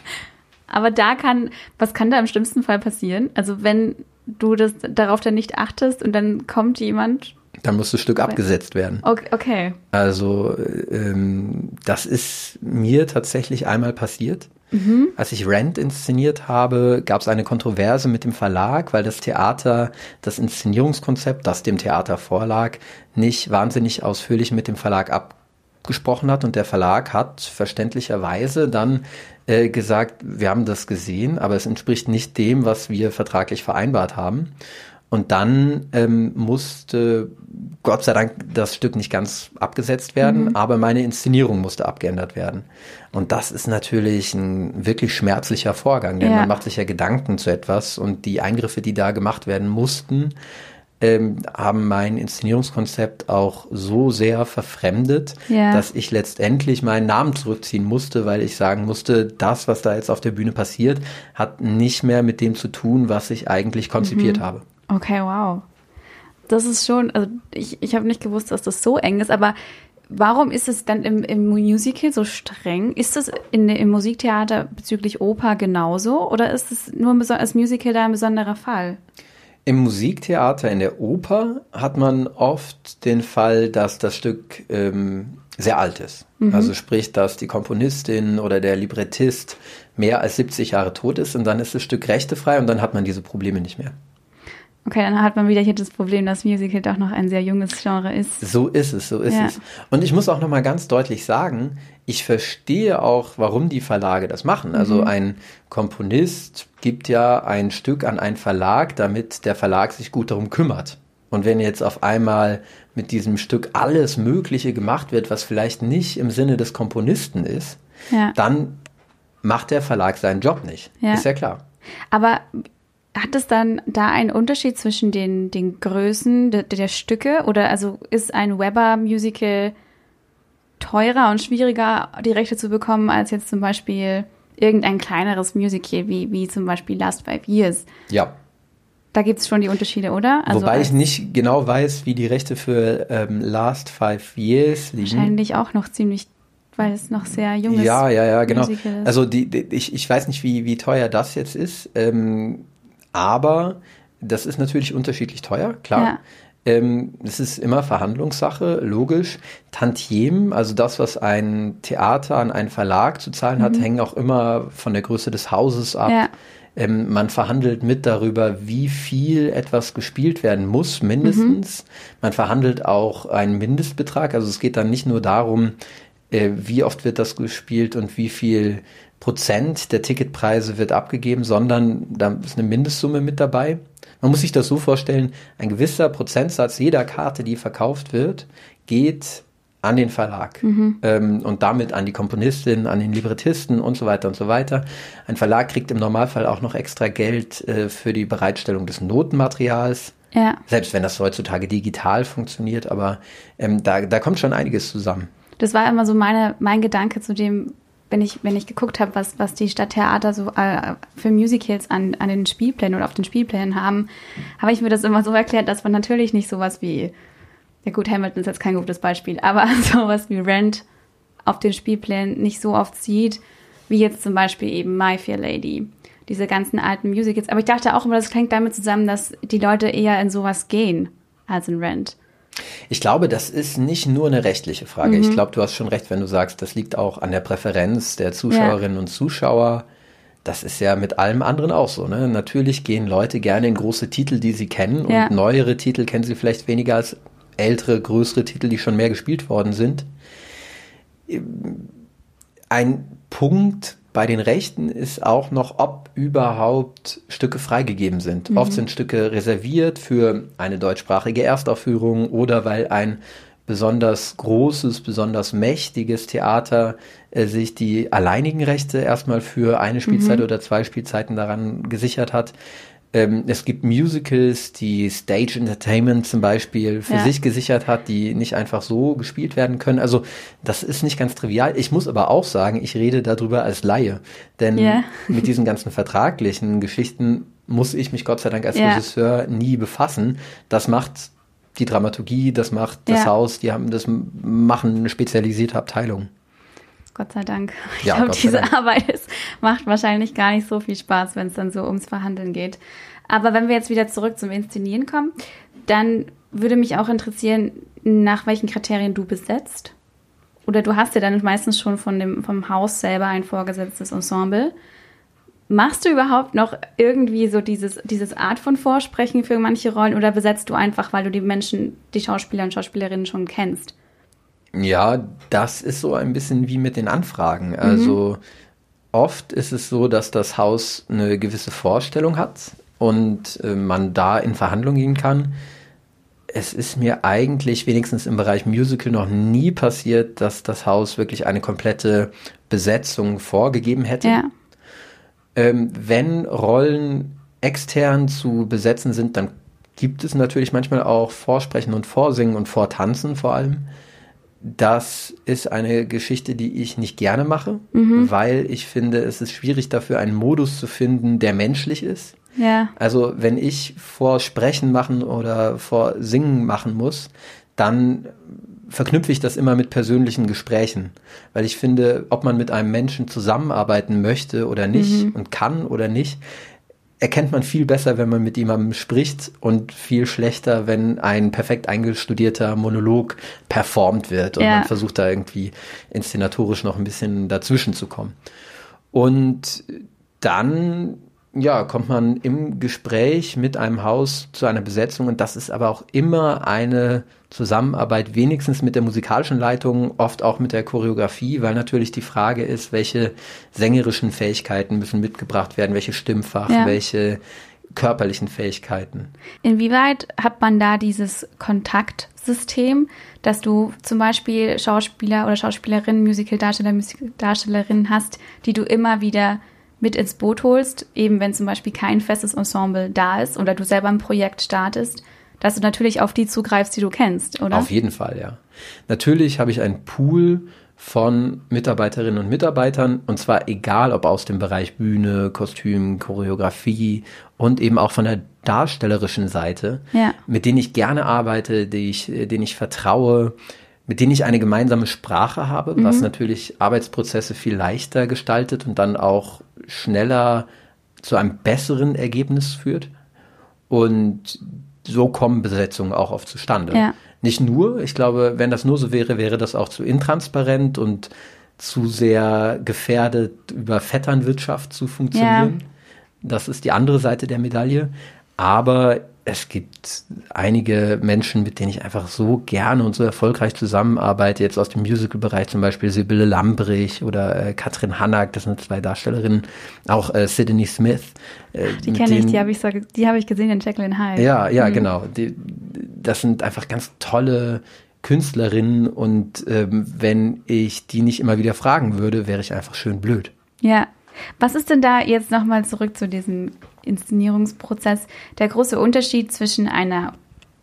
Aber da kann, was kann da im schlimmsten Fall passieren? Also wenn du das darauf dann nicht achtest und dann kommt jemand dann muss das Stück abgesetzt werden. Okay. Also ähm, das ist mir tatsächlich einmal passiert. Mhm. Als ich Rent inszeniert habe, gab es eine Kontroverse mit dem Verlag, weil das Theater das Inszenierungskonzept, das dem Theater vorlag, nicht wahnsinnig ausführlich mit dem Verlag abgesprochen hat. Und der Verlag hat verständlicherweise dann äh, gesagt, wir haben das gesehen, aber es entspricht nicht dem, was wir vertraglich vereinbart haben. Und dann ähm, musste Gott sei Dank das Stück nicht ganz abgesetzt werden, mhm. aber meine Inszenierung musste abgeändert werden. Und das ist natürlich ein wirklich schmerzlicher Vorgang, denn ja. man macht sich ja Gedanken zu etwas und die Eingriffe, die da gemacht werden mussten, ähm, haben mein Inszenierungskonzept auch so sehr verfremdet, ja. dass ich letztendlich meinen Namen zurückziehen musste, weil ich sagen musste, das, was da jetzt auf der Bühne passiert, hat nicht mehr mit dem zu tun, was ich eigentlich konzipiert mhm. habe. Okay, wow. Das ist schon, also ich, ich habe nicht gewusst, dass das so eng ist, aber warum ist es dann im, im Musical so streng? Ist es in, im Musiktheater bezüglich Oper genauso oder ist es nur als Musical da ein besonderer Fall? Im Musiktheater, in der Oper, hat man oft den Fall, dass das Stück ähm, sehr alt ist. Mhm. Also sprich, dass die Komponistin oder der Librettist mehr als 70 Jahre tot ist und dann ist das Stück rechtefrei und dann hat man diese Probleme nicht mehr. Okay, dann hat man wieder hier das Problem, dass Musical doch noch ein sehr junges Genre ist. So ist es, so ist ja. es. Und ich muss auch nochmal ganz deutlich sagen, ich verstehe auch, warum die Verlage das machen. Also mhm. ein Komponist gibt ja ein Stück an einen Verlag, damit der Verlag sich gut darum kümmert. Und wenn jetzt auf einmal mit diesem Stück alles Mögliche gemacht wird, was vielleicht nicht im Sinne des Komponisten ist, ja. dann macht der Verlag seinen Job nicht. Ja. Ist ja klar. Aber hat es dann da einen Unterschied zwischen den, den Größen der, der Stücke? Oder also ist ein Weber-Musical teurer und schwieriger, die Rechte zu bekommen, als jetzt zum Beispiel irgendein kleineres Musical, wie, wie zum Beispiel Last Five Years? Ja. Da gibt es schon die Unterschiede, oder? Also Wobei ich nicht genau weiß, wie die Rechte für ähm, Last Five Years liegen. Wahrscheinlich auch noch ziemlich weil es noch sehr jung ist. Ja, ja, ja, genau. Also die, die, ich, ich weiß nicht, wie, wie teuer das jetzt ist. Ähm, aber das ist natürlich unterschiedlich teuer, klar. Ja. Ähm, es ist immer Verhandlungssache, logisch. Tantiem, also das, was ein Theater an einen Verlag zu zahlen hat, mhm. hängen auch immer von der Größe des Hauses ab. Ja. Ähm, man verhandelt mit darüber, wie viel etwas gespielt werden muss, mindestens. Mhm. Man verhandelt auch einen Mindestbetrag. Also es geht dann nicht nur darum, äh, wie oft wird das gespielt und wie viel Prozent der Ticketpreise wird abgegeben, sondern da ist eine Mindestsumme mit dabei. Man muss sich das so vorstellen, ein gewisser Prozentsatz jeder Karte, die verkauft wird, geht an den Verlag mhm. ähm, und damit an die Komponistin, an den Librettisten und so weiter und so weiter. Ein Verlag kriegt im Normalfall auch noch extra Geld äh, für die Bereitstellung des Notenmaterials. Ja. Selbst wenn das heutzutage digital funktioniert, aber ähm, da, da kommt schon einiges zusammen. Das war immer so meine, mein Gedanke zu dem, wenn ich, wenn ich geguckt habe, was, was die Stadttheater so äh, für Musicals an, an den Spielplänen oder auf den Spielplänen haben, habe ich mir das immer so erklärt, dass man natürlich nicht sowas wie, ja gut, Hamilton ist jetzt kein gutes Beispiel, aber sowas wie Rent auf den Spielplänen nicht so oft sieht, wie jetzt zum Beispiel eben My Fair Lady. Diese ganzen alten Musicals. Aber ich dachte auch immer, das hängt damit zusammen, dass die Leute eher in sowas gehen als in Rent. Ich glaube, das ist nicht nur eine rechtliche Frage. Mhm. Ich glaube, du hast schon recht, wenn du sagst, das liegt auch an der Präferenz der Zuschauerinnen ja. und Zuschauer. Das ist ja mit allem anderen auch so. Ne? Natürlich gehen Leute gerne in große Titel, die sie kennen, ja. und neuere Titel kennen sie vielleicht weniger als ältere, größere Titel, die schon mehr gespielt worden sind. Ein Punkt, bei den Rechten ist auch noch, ob überhaupt Stücke freigegeben sind. Mhm. Oft sind Stücke reserviert für eine deutschsprachige Erstaufführung oder weil ein besonders großes, besonders mächtiges Theater äh, sich die alleinigen Rechte erstmal für eine Spielzeit mhm. oder zwei Spielzeiten daran gesichert hat. Ähm, es gibt Musicals, die Stage Entertainment zum Beispiel für ja. sich gesichert hat, die nicht einfach so gespielt werden können. Also das ist nicht ganz trivial. Ich muss aber auch sagen, ich rede darüber als Laie. Denn yeah. mit diesen ganzen vertraglichen Geschichten muss ich mich Gott sei Dank als yeah. Regisseur nie befassen. Das macht die Dramaturgie, das macht das ja. Haus, die haben das machen eine spezialisierte Abteilung. Gott sei Dank. Ich ja, glaube, diese Dank. Arbeit ist, macht wahrscheinlich gar nicht so viel Spaß, wenn es dann so ums Verhandeln geht. Aber wenn wir jetzt wieder zurück zum Inszenieren kommen, dann würde mich auch interessieren, nach welchen Kriterien du besetzt. Oder du hast ja dann meistens schon von dem, vom Haus selber ein vorgesetztes Ensemble. Machst du überhaupt noch irgendwie so dieses, dieses Art von Vorsprechen für manche Rollen oder besetzt du einfach, weil du die Menschen, die Schauspieler und Schauspielerinnen schon kennst? Ja, das ist so ein bisschen wie mit den Anfragen. Mhm. Also oft ist es so, dass das Haus eine gewisse Vorstellung hat und äh, man da in Verhandlungen gehen kann. Es ist mir eigentlich wenigstens im Bereich Musical noch nie passiert, dass das Haus wirklich eine komplette Besetzung vorgegeben hätte. Ja ähm, wenn Rollen extern zu besetzen sind, dann gibt es natürlich manchmal auch Vorsprechen und Vorsingen und Vortanzen vor allem. Das ist eine Geschichte, die ich nicht gerne mache, mhm. weil ich finde, es ist schwierig dafür einen Modus zu finden, der menschlich ist. Ja. Also wenn ich vor Sprechen machen oder vor Singen machen muss, dann verknüpfe ich das immer mit persönlichen Gesprächen, weil ich finde, ob man mit einem Menschen zusammenarbeiten möchte oder nicht mhm. und kann oder nicht, erkennt man viel besser, wenn man mit jemandem spricht und viel schlechter, wenn ein perfekt eingestudierter Monolog performt wird und ja. man versucht da irgendwie inszenatorisch noch ein bisschen dazwischen zu kommen. Und dann ja, kommt man im Gespräch mit einem Haus zu einer Besetzung und das ist aber auch immer eine Zusammenarbeit, wenigstens mit der musikalischen Leitung, oft auch mit der Choreografie, weil natürlich die Frage ist, welche sängerischen Fähigkeiten müssen mitgebracht werden, welche Stimmfach, ja. welche körperlichen Fähigkeiten. Inwieweit hat man da dieses Kontaktsystem, dass du zum Beispiel Schauspieler oder Schauspielerinnen, Musicaldarsteller, Musicaldarstellerinnen hast, die du immer wieder mit ins Boot holst, eben wenn zum Beispiel kein festes Ensemble da ist oder du selber ein Projekt startest, dass du natürlich auf die zugreifst, die du kennst, oder? Auf jeden Fall, ja. Natürlich habe ich einen Pool von Mitarbeiterinnen und Mitarbeitern und zwar egal, ob aus dem Bereich Bühne, Kostüm, Choreografie und eben auch von der darstellerischen Seite, ja. mit denen ich gerne arbeite, die ich, denen ich vertraue, mit denen ich eine gemeinsame Sprache habe, mhm. was natürlich Arbeitsprozesse viel leichter gestaltet und dann auch schneller zu einem besseren Ergebnis führt. Und so kommen Besetzungen auch oft zustande. Ja. Nicht nur, ich glaube, wenn das nur so wäre, wäre das auch zu intransparent und zu sehr gefährdet, über Vetternwirtschaft zu funktionieren. Ja. Das ist die andere Seite der Medaille. Aber es gibt einige Menschen, mit denen ich einfach so gerne und so erfolgreich zusammenarbeite, jetzt aus dem Musical-Bereich zum Beispiel Sibylle Lambrich oder äh, Katrin Hannack, das sind zwei Darstellerinnen, auch äh, Sydney Smith. Äh, die kenne ich, die habe ich, so, hab ich gesehen in Jacqueline Hyde. Ja, ja, mhm. genau. Die, das sind einfach ganz tolle Künstlerinnen und ähm, wenn ich die nicht immer wieder fragen würde, wäre ich einfach schön blöd. Ja. Was ist denn da jetzt nochmal zurück zu diesem Inszenierungsprozess der große Unterschied zwischen einer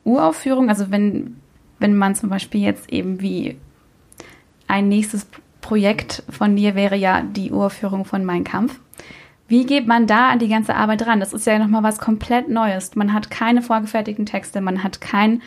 Uraufführung, also wenn, wenn man zum Beispiel jetzt eben wie ein nächstes Projekt von dir wäre ja die Uraufführung von Mein Kampf. Wie geht man da an die ganze Arbeit ran? Das ist ja nochmal was komplett Neues. Man hat keine vorgefertigten Texte, man hat kein,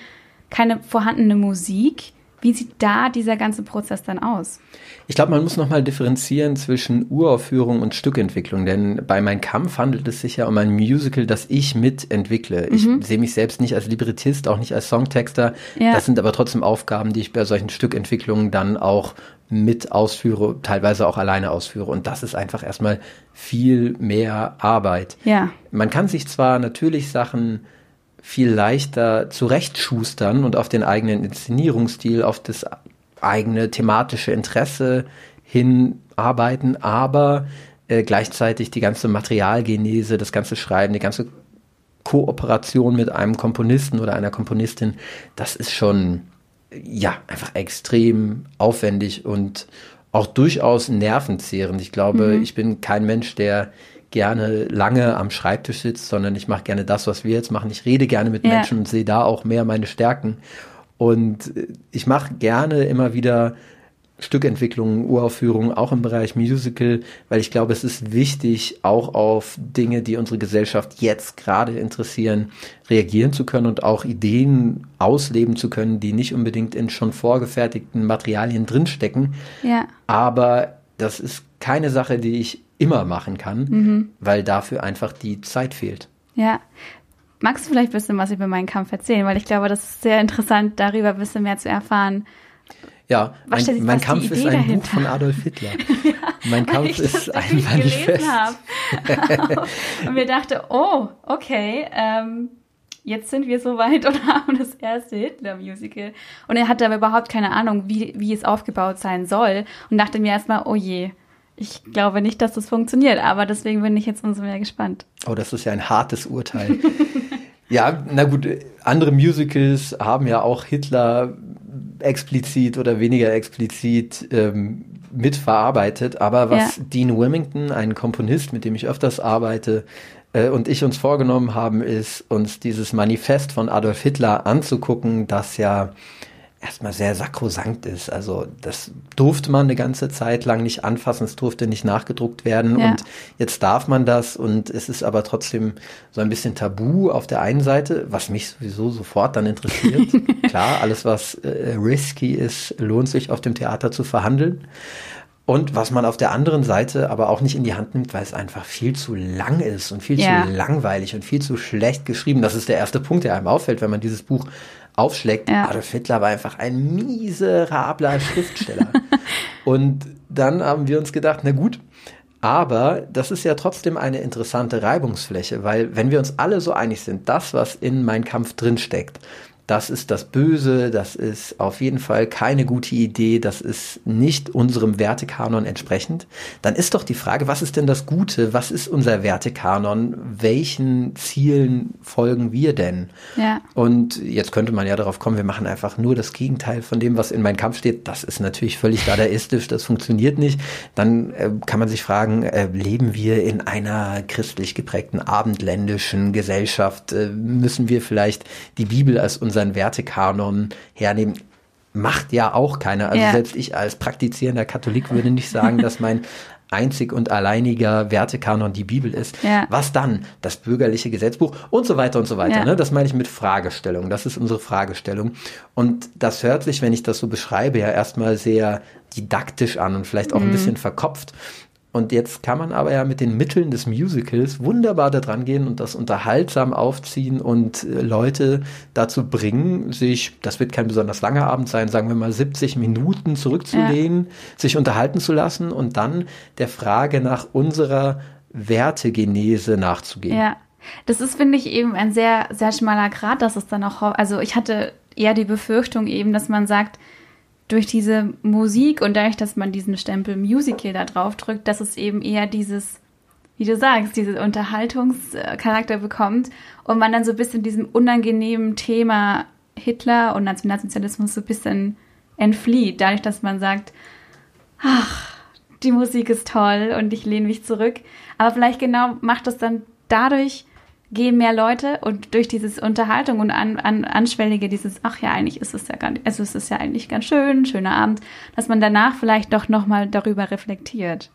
keine vorhandene Musik. Wie sieht da dieser ganze Prozess dann aus? Ich glaube, man muss nochmal differenzieren zwischen Uraufführung und Stückentwicklung, denn bei Mein Kampf handelt es sich ja um ein Musical, das ich mitentwickle. Mhm. Ich sehe mich selbst nicht als Librettist, auch nicht als Songtexter. Ja. Das sind aber trotzdem Aufgaben, die ich bei solchen Stückentwicklungen dann auch mit ausführe, teilweise auch alleine ausführe. Und das ist einfach erstmal viel mehr Arbeit. Ja. Man kann sich zwar natürlich Sachen viel leichter zurechtschustern und auf den eigenen Inszenierungsstil, auf das eigene thematische Interesse hinarbeiten, aber äh, gleichzeitig die ganze Materialgenese, das ganze Schreiben, die ganze Kooperation mit einem Komponisten oder einer Komponistin, das ist schon ja einfach extrem aufwendig und auch durchaus nervenzehrend. Ich glaube, mhm. ich bin kein Mensch, der gerne lange am Schreibtisch sitzt, sondern ich mache gerne das, was wir jetzt machen. Ich rede gerne mit ja. Menschen und sehe da auch mehr meine Stärken. Und äh, ich mache gerne immer wieder Stückentwicklung, Uraufführungen, auch im Bereich Musical, weil ich glaube, es ist wichtig, auch auf Dinge, die unsere Gesellschaft jetzt gerade interessieren, reagieren zu können und auch Ideen ausleben zu können, die nicht unbedingt in schon vorgefertigten Materialien drinstecken. Ja. Aber das ist keine Sache, die ich immer machen kann, mhm. weil dafür einfach die Zeit fehlt. Ja. Magst du vielleicht ein bisschen was über meinen Kampf erzählen? Weil ich glaube, das ist sehr interessant, darüber ein bisschen mehr zu erfahren. Ja, was mein, mein Kampf ist ein dahinter? Buch von Adolf Hitler. ja, mein Kampf ist ein Manifest. und mir dachte, oh, okay, ähm, jetzt sind wir soweit und haben das erste Hitler-Musical. Und er hatte aber überhaupt keine Ahnung, wie, wie es aufgebaut sein soll. Und dachte mir erstmal, oh je, ich glaube nicht, dass das funktioniert. Aber deswegen bin ich jetzt umso mehr gespannt. Oh, das ist ja ein hartes Urteil. ja, na gut, andere Musicals haben ja auch Hitler explizit oder weniger explizit ähm, mitverarbeitet. Aber was ja. Dean Wilmington, ein Komponist, mit dem ich öfters arbeite, äh, und ich uns vorgenommen haben, ist, uns dieses Manifest von Adolf Hitler anzugucken, das ja erstmal sehr sakrosankt ist. Also das durfte man eine ganze Zeit lang nicht anfassen, es durfte nicht nachgedruckt werden ja. und jetzt darf man das und es ist aber trotzdem so ein bisschen tabu auf der einen Seite, was mich sowieso sofort dann interessiert. Klar, alles was äh, risky ist, lohnt sich auf dem Theater zu verhandeln. Und was man auf der anderen Seite aber auch nicht in die Hand nimmt, weil es einfach viel zu lang ist und viel ja. zu langweilig und viel zu schlecht geschrieben. Das ist der erste Punkt, der einem auffällt, wenn man dieses Buch aufschlägt. Ja. Adolf Hitler war einfach ein miserabler Schriftsteller. und dann haben wir uns gedacht, na gut, aber das ist ja trotzdem eine interessante Reibungsfläche, weil wenn wir uns alle so einig sind, das, was in Mein Kampf drinsteckt, das ist das Böse, das ist auf jeden Fall keine gute Idee, das ist nicht unserem Wertekanon entsprechend, dann ist doch die Frage, was ist denn das Gute, was ist unser Wertekanon, welchen Zielen folgen wir denn? Ja. Und jetzt könnte man ja darauf kommen, wir machen einfach nur das Gegenteil von dem, was in meinem Kampf steht. Das ist natürlich völlig dadaistisch, das funktioniert nicht. Dann äh, kann man sich fragen, äh, leben wir in einer christlich geprägten abendländischen Gesellschaft? Äh, müssen wir vielleicht die Bibel als unser unseren Wertekanon hernehmen, macht ja auch keiner. Also ja. selbst ich als praktizierender Katholik würde nicht sagen, dass mein einzig und alleiniger Wertekanon die Bibel ist. Ja. Was dann? Das bürgerliche Gesetzbuch und so weiter und so weiter. Ja. Ne? Das meine ich mit Fragestellung. Das ist unsere Fragestellung. Und das hört sich, wenn ich das so beschreibe, ja erstmal sehr didaktisch an und vielleicht auch mhm. ein bisschen verkopft. Und jetzt kann man aber ja mit den Mitteln des Musicals wunderbar da dran gehen und das unterhaltsam aufziehen und äh, Leute dazu bringen, sich, das wird kein besonders langer Abend sein, sagen wir mal 70 Minuten zurückzulehnen, ja. sich unterhalten zu lassen und dann der Frage nach unserer Wertegenese nachzugehen. Ja, das ist, finde ich, eben ein sehr, sehr schmaler Grad, dass es dann auch, also ich hatte eher die Befürchtung eben, dass man sagt, durch diese Musik und dadurch, dass man diesen Stempel Musical da drauf drückt, dass es eben eher dieses, wie du sagst, dieses Unterhaltungscharakter bekommt und man dann so ein bisschen diesem unangenehmen Thema Hitler und Nationalsozialismus so ein bisschen entflieht, dadurch, dass man sagt, ach, die Musik ist toll und ich lehne mich zurück. Aber vielleicht genau macht das dann dadurch gehen mehr Leute und durch dieses Unterhaltung und an, an, Anschwellige, dieses, ach ja, eigentlich ist es ja gar nicht, also es ist ja eigentlich ganz schön, schöner Abend, dass man danach vielleicht doch nochmal darüber reflektiert.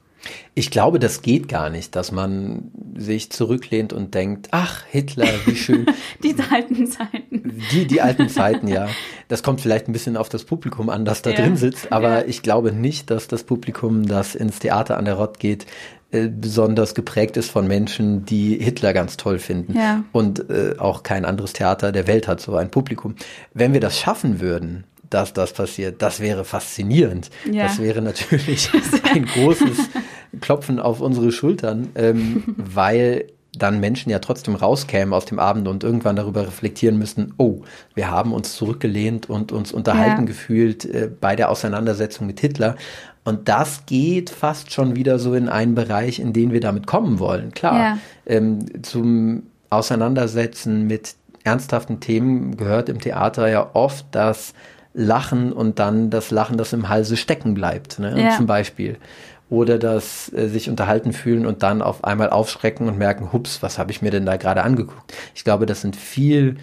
Ich glaube, das geht gar nicht, dass man sich zurücklehnt und denkt, ach, Hitler, wie schön. die alten Zeiten. Die, die alten Zeiten, ja. Das kommt vielleicht ein bisschen auf das Publikum an, das da ja. drin sitzt, aber ja. ich glaube nicht, dass das Publikum, das ins Theater an der Rott geht, äh, besonders geprägt ist von Menschen, die Hitler ganz toll finden. Ja. Und äh, auch kein anderes Theater der Welt hat so ein Publikum. Wenn wir das schaffen würden, dass das passiert, das wäre faszinierend. Ja. Das wäre natürlich ein großes Klopfen auf unsere Schultern, ähm, weil dann Menschen ja trotzdem rauskämen aus dem Abend und irgendwann darüber reflektieren müssen, oh, wir haben uns zurückgelehnt und uns unterhalten Ja. gefühlt äh, bei der Auseinandersetzung mit Hitler. Und das geht fast schon wieder so in einen Bereich, in den wir damit kommen wollen. Klar, Ja. ähm, zum Auseinandersetzen mit ernsthaften Themen gehört im Theater ja oft das Lachen und dann das Lachen, das im Halse stecken bleibt, ne? Ja. zum Beispiel. Oder das äh, sich unterhalten fühlen und dann auf einmal aufschrecken und merken, hups, was habe ich mir denn da gerade angeguckt? Ich glaube, das sind viel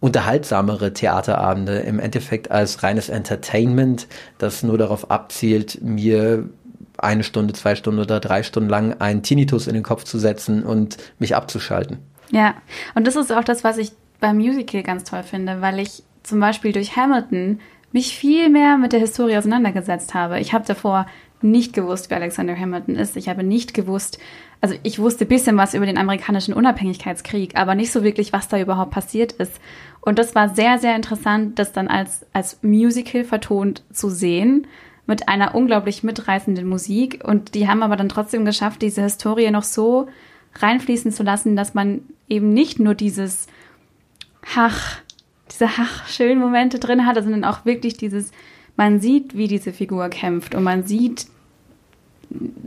unterhaltsamere Theaterabende im Endeffekt als reines Entertainment, das nur darauf abzielt, mir eine Stunde, zwei Stunden oder drei Stunden lang einen Tinnitus in den Kopf zu setzen und mich abzuschalten. Ja, und das ist auch das, was ich beim Musical ganz toll finde, weil ich zum Beispiel durch Hamilton mich viel mehr mit der Historie auseinandergesetzt habe. Ich habe davor nicht gewusst, wer Alexander Hamilton ist. Ich habe nicht gewusst, also ich wusste ein bisschen was über den amerikanischen Unabhängigkeitskrieg, aber nicht so wirklich, was da überhaupt passiert ist. Und das war sehr, sehr interessant, das dann als, als Musical vertont zu sehen mit einer unglaublich mitreißenden Musik. Und die haben aber dann trotzdem geschafft, diese Historie noch so reinfließen zu lassen, dass man eben nicht nur dieses Hach, diese Hach, schönen Momente drin hatte, sondern auch wirklich dieses, man sieht, wie diese Figur kämpft und man sieht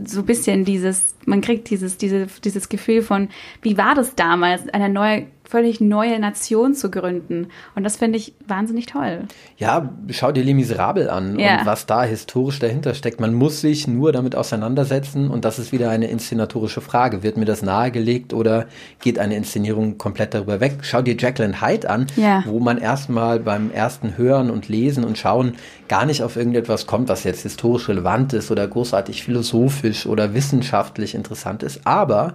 so ein bisschen dieses, man kriegt dieses, diese, dieses Gefühl von, wie war das damals, eine neue, völlig neue Nation zu gründen. Und das finde ich wahnsinnig toll. Ja, schau dir Les Miserables an Ja. und was da historisch dahinter steckt. Man muss sich nur damit auseinandersetzen und das ist wieder eine inszenatorische Frage. Wird mir das nahegelegt oder geht eine Inszenierung komplett darüber weg? Schau dir Jacqueline Hyde an, Ja. wo man erstmal beim ersten Hören und Lesen und Schauen gar nicht auf irgendetwas kommt, was jetzt historisch relevant ist oder großartig philosophisch oder wissenschaftlich interessant ist. Aber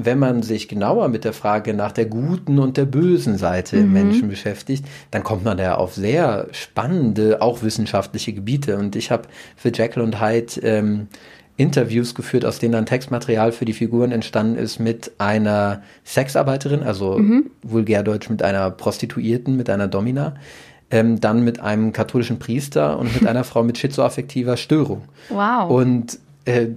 wenn man sich genauer mit der Frage nach der guten und der bösen Seite im Menschen beschäftigt, dann kommt man da auf sehr spannende, auch wissenschaftliche Gebiete. Und ich habe für Jekyll und Hyde ähm, Interviews geführt, aus denen dann Textmaterial für die Figuren entstanden ist mit einer Sexarbeiterin, also vulgärdeutsch mit einer Prostituierten, mit einer Domina, ähm, dann mit einem katholischen Priester und mit einer Frau mit schizoaffektiver Störung. Wow. Und äh,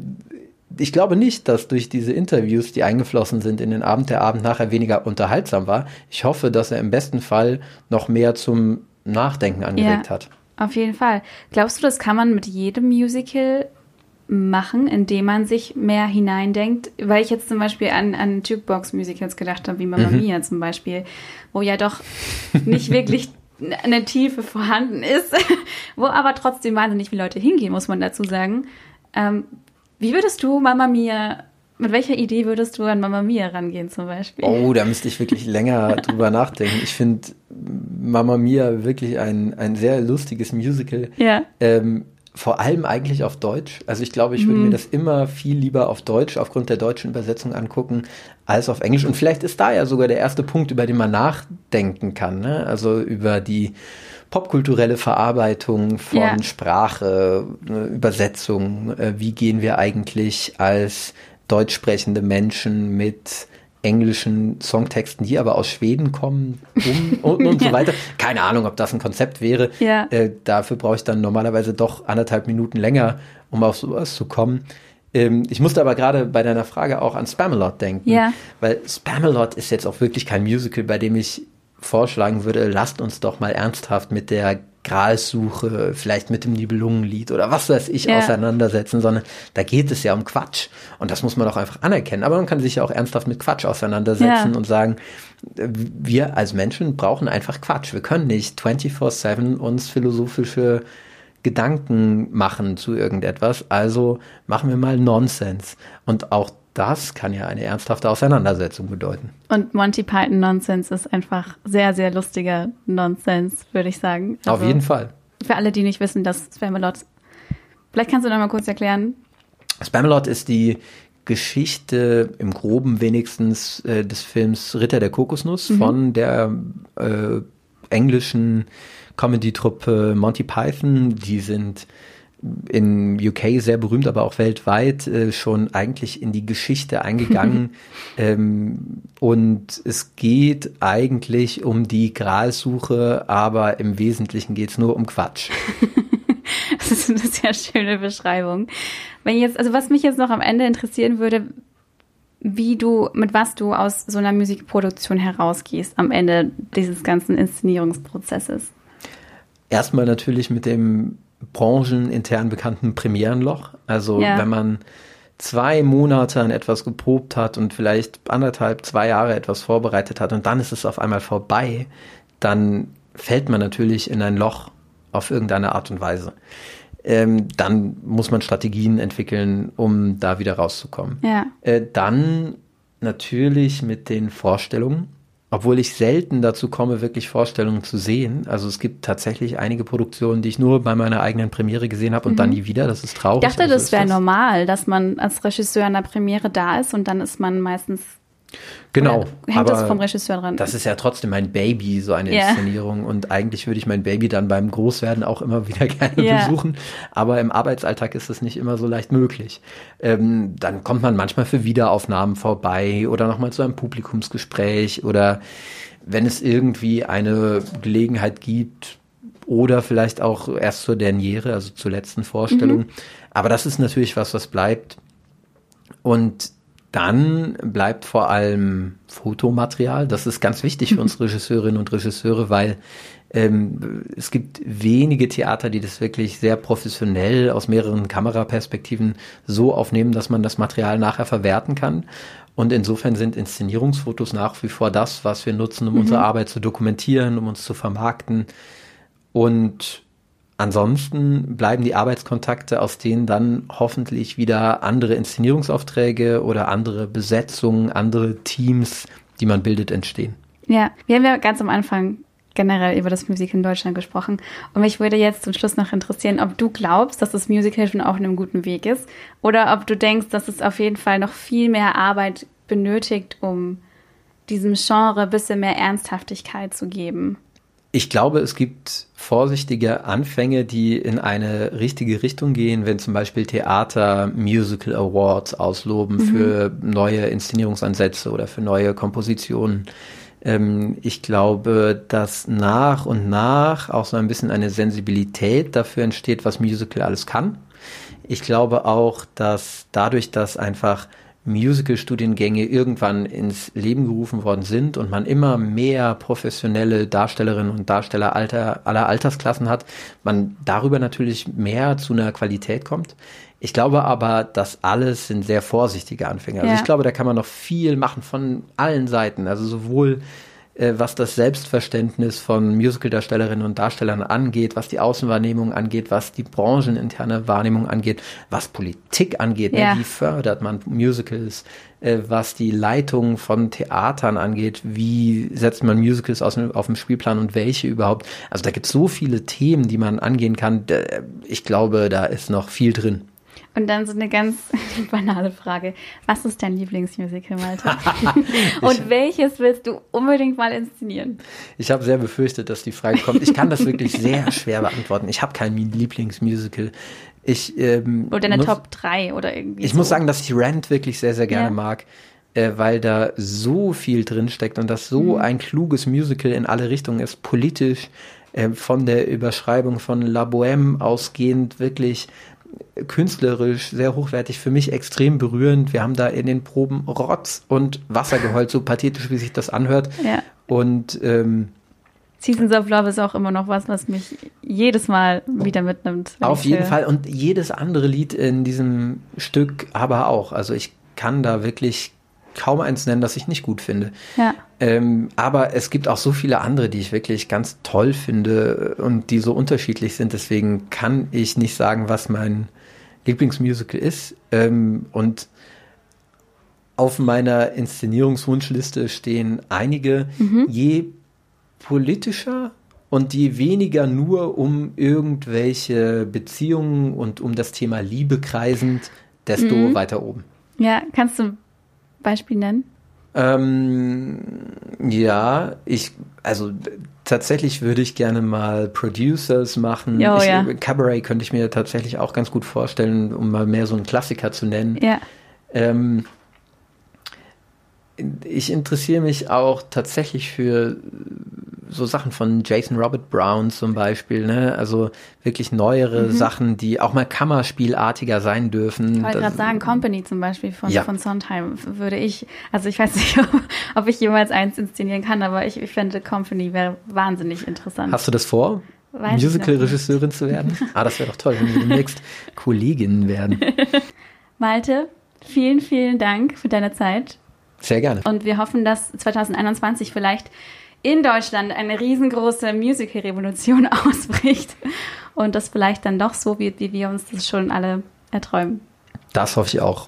ich glaube nicht, dass durch diese Interviews, die eingeflossen sind in den Abend, der Abend nachher weniger unterhaltsam war. Ich hoffe, dass er im besten Fall noch mehr zum Nachdenken angeregt hat. Auf jeden Fall. Glaubst du, das kann man mit jedem Musical machen, indem man sich mehr hineindenkt? Weil ich jetzt zum Beispiel an, an Jukebox-Musicals gedacht habe, wie Mamma Mia zum Beispiel, wo ja doch nicht wirklich eine Tiefe vorhanden ist, wo aber trotzdem wahnsinnig viele Leute hingehen, muss man dazu sagen. Ähm, wie würdest du Mamma Mia, mit welcher Idee würdest du an Mamma Mia rangehen zum Beispiel? Oh, da müsste ich wirklich länger drüber nachdenken. Ich finde Mamma Mia wirklich ein, ein sehr lustiges Musical. Ja. Ähm, vor allem eigentlich auf Deutsch. Also ich glaube, ich würde mir das immer viel lieber auf Deutsch aufgrund der deutschen Übersetzung angucken als auf Englisch. Und vielleicht ist da ja sogar der erste Punkt, über den man nachdenken kann. Ne? Also über die popkulturelle Verarbeitung von Ja. Sprache, ne, Übersetzung. Äh, wie gehen wir eigentlich als deutsch sprechende Menschen mit englischen Songtexten, die aber aus Schweden kommen um, und, und so weiter. Keine Ahnung, ob das ein Konzept wäre. Ja. Äh, dafür brauche ich dann normalerweise doch anderthalb Minuten länger, um auf sowas zu kommen. Ähm, ich musste aber gerade bei deiner Frage auch an Spamalot denken. Ja. Weil Spamalot ist jetzt auch wirklich kein Musical, bei dem ich vorschlagen würde, lasst uns doch mal ernsthaft mit der Gralsuche, vielleicht mit dem Nibelungenlied oder was weiß ich Ja. auseinandersetzen, sondern da geht es ja um Quatsch. Und das muss man doch einfach anerkennen. Aber man kann sich ja auch ernsthaft mit Quatsch auseinandersetzen Ja. und sagen, äh, wir als Menschen brauchen einfach Quatsch. Wir können nicht 24-7 uns philosophische Gedanken machen zu irgendetwas. Also machen wir mal Nonsens. Und auch das kann ja eine ernsthafte Auseinandersetzung bedeuten. Und Monty Python Nonsense ist einfach sehr, sehr lustiger Nonsense, würde ich sagen. Auf Also, jeden Fall. Für alle, die nicht wissen, dass Spamalot. Vielleicht kannst du noch mal kurz erklären. Spamalot ist die Geschichte im Groben wenigstens äh, des Films Ritter der Kokosnuss von der äh, englischen Comedy-Truppe Monty Python. Die sind in UK sehr berühmt, aber auch weltweit äh, schon eigentlich in die Geschichte eingegangen. ähm, und es geht eigentlich um die Gralsuche, aber im Wesentlichen geht es nur um Quatsch. Das ist eine sehr schöne Beschreibung. Wenn jetzt, also was mich jetzt noch am Ende interessieren würde, wie du, mit was du aus so einer Musikproduktion herausgehst am Ende dieses ganzen Inszenierungsprozesses? Erstmal natürlich mit dem branchenintern bekannten Premierenloch. Also Ja. wenn man zwei Monate an etwas geprobt hat und vielleicht anderthalb, zwei Jahre etwas vorbereitet hat und dann ist es auf einmal vorbei, dann fällt man natürlich in ein Loch auf irgendeine Art und Weise. Ähm, dann muss man Strategien entwickeln, um da wieder rauszukommen. Ja. Äh, dann natürlich mit den Vorstellungen, obwohl ich selten dazu komme, wirklich Vorstellungen zu sehen. Also es gibt tatsächlich einige Produktionen, die ich nur bei meiner eigenen Premiere gesehen habe und dann nie wieder. Das ist traurig. Mhm. Ich dachte, aber so das wäre normal, dass man als Regisseur an der Premiere da ist und dann ist man meistens. Genau. Oder hängt das vom Regisseur dran? Das ist ja trotzdem mein Baby, so eine Ja. Inszenierung. Und eigentlich würde ich mein Baby dann beim Großwerden auch immer wieder gerne Ja. besuchen. Aber im Arbeitsalltag ist das nicht immer so leicht möglich. Ähm, dann kommt man manchmal für Wiederaufnahmen vorbei oder nochmal zu einem Publikumsgespräch oder wenn es irgendwie eine Gelegenheit gibt oder vielleicht auch erst zur Derniere, also zur letzten Vorstellung. Aber das ist natürlich was, was bleibt. Und dann bleibt vor allem Fotomaterial. Das ist ganz wichtig für uns Regisseurinnen und Regisseure, weil ähm, es gibt wenige Theater, die das wirklich sehr professionell aus mehreren Kameraperspektiven so aufnehmen, dass man das Material nachher verwerten kann. Und insofern sind Inszenierungsfotos nach wie vor das, was wir nutzen, um unsere Arbeit zu dokumentieren, um uns zu vermarkten. Und ansonsten bleiben die Arbeitskontakte, aus denen dann hoffentlich wieder andere Inszenierungsaufträge oder andere Besetzungen, andere Teams, die man bildet, entstehen. Ja, wir haben ja ganz am Anfang generell über das Musical in Deutschland gesprochen. Und mich würde jetzt zum Schluss noch interessieren, ob du glaubst, dass das Musical schon auf einem guten Weg ist oder ob du denkst, dass es auf jeden Fall noch viel mehr Arbeit benötigt, um diesem Genre ein bisschen mehr Ernsthaftigkeit zu geben. Ich glaube, es gibt vorsichtige Anfänge, die in eine richtige Richtung gehen, wenn zum Beispiel Theater Musical Awards ausloben für neue Inszenierungsansätze oder für neue Kompositionen. Ähm, ich glaube, dass nach und nach auch so ein bisschen eine Sensibilität dafür entsteht, was Musical alles kann. Ich glaube auch, dass dadurch, dass einfach Musical-Studiengänge irgendwann ins Leben gerufen worden sind und man immer mehr professionelle Darstellerinnen und Darsteller alter, aller Altersklassen hat, man darüber natürlich mehr zu einer Qualität kommt. Ich glaube aber, das alles sind sehr vorsichtige Anfänge. Also Ja. ich glaube, da kann man noch viel machen von allen Seiten. Also sowohl was das Selbstverständnis von Musicaldarstellerinnen und Darstellern angeht, was die Außenwahrnehmung angeht, was die brancheninterne Wahrnehmung angeht, was Politik angeht, Ja. ne? wie fördert man Musicals, äh, was die Leitung von Theatern angeht, wie setzt man Musicals aus, auf dem Spielplan und welche überhaupt. Also da gibt es so viele Themen, die man angehen kann. Da- Ich glaube, da ist noch viel drin. Und dann so eine ganz banale Frage. Was ist dein Lieblingsmusical, Malte? Und welches willst du unbedingt mal inszenieren? Ich habe sehr befürchtet, dass die Frage kommt. Ich kann das wirklich sehr schwer beantworten. Ich habe kein Lieblingsmusical. Ich, ähm, Oder deine muss, Top 3 oder irgendwie Ich so. muss sagen, dass ich Rent wirklich sehr, sehr gerne Ja. mag, äh, weil da so viel drin steckt und das so Mhm. ein kluges Musical in alle Richtungen ist, politisch, äh, von der Überschreibung von La Bohème ausgehend wirklich künstlerisch sehr hochwertig, für mich extrem berührend. Wir haben da in den Proben Rotz und Wasser geheult, so pathetisch, wie sich das anhört. Ja. Und ähm, Seasons of Love ist auch immer noch was, was mich jedes Mal wieder mitnimmt. Auf jeden. Fall und jedes andere Lied in diesem Stück aber auch. Also ich kann da wirklich kaum eins nennen, das ich nicht gut finde. Ja. Ähm, aber es gibt auch so viele andere, die ich wirklich ganz toll finde und die so unterschiedlich sind. Deswegen kann ich nicht sagen, was mein Lieblingsmusical ist. Ähm, und auf meiner Inszenierungswunschliste stehen einige, je politischer und je weniger nur um irgendwelche Beziehungen und um das Thema Liebe kreisend, desto weiter oben. Ja, kannst du Beispiel nennen? Ähm, ja, ich, also tatsächlich würde ich gerne mal Producers machen. Jo, ich, ja. Cabaret könnte ich mir tatsächlich auch ganz gut vorstellen, um mal mehr so einen Klassiker zu nennen. Ja. Ähm, ich interessiere mich auch tatsächlich für so Sachen von Jason Robert Brown zum Beispiel, ne? Also wirklich neuere Mhm. Sachen, die auch mal Kammerspielartiger sein dürfen. Ich wollte gerade sagen, Company zum Beispiel von, Ja. von Sondheim würde ich, also ich weiß nicht, ob, ich jemals eins inszenieren kann, aber ich, ich fände Company wäre wahnsinnig interessant. Hast du das vor? Musical-Regisseurin zu werden? Ah, das wäre doch toll, wenn wir demnächst Kolleginnen werden. Malte, vielen, vielen Dank für deine Zeit Sehr gerne. und wir hoffen, dass 2021 vielleicht in Deutschland eine riesengroße Musical-Revolution ausbricht und das vielleicht dann doch so wird, wie wir uns das schon alle erträumen. Das hoffe ich auch.